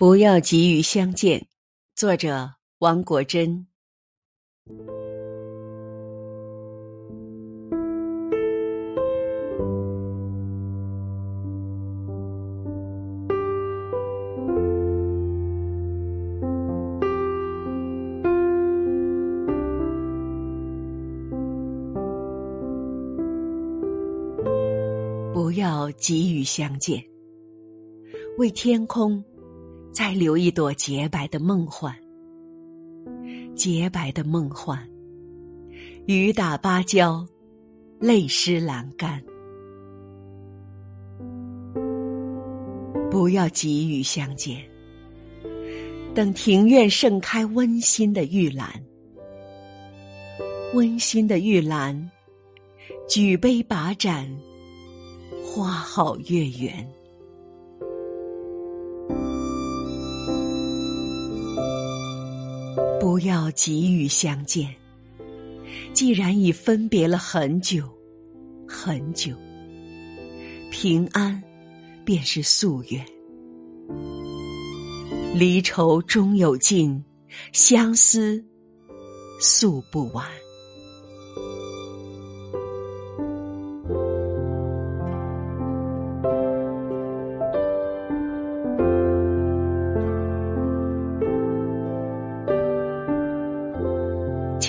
不要急于相见，作者王国珍。不要急于相见，为天空再留一朵洁白的梦幻。洁白的梦幻，雨打芭蕉，泪湿栏杆。不要急于相见，等庭院盛开温馨的玉兰。温馨的玉兰，举杯把盏。花好月圆，不要急于相见。既然已分别了很久，很久，平安便是夙愿。离愁终有尽，相思诉不完。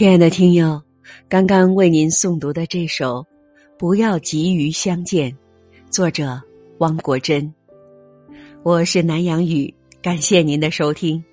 亲爱的听友，刚刚为您诵读的这首《不要急于相见》，作者汪国真。我是南阳雨，感谢您的收听。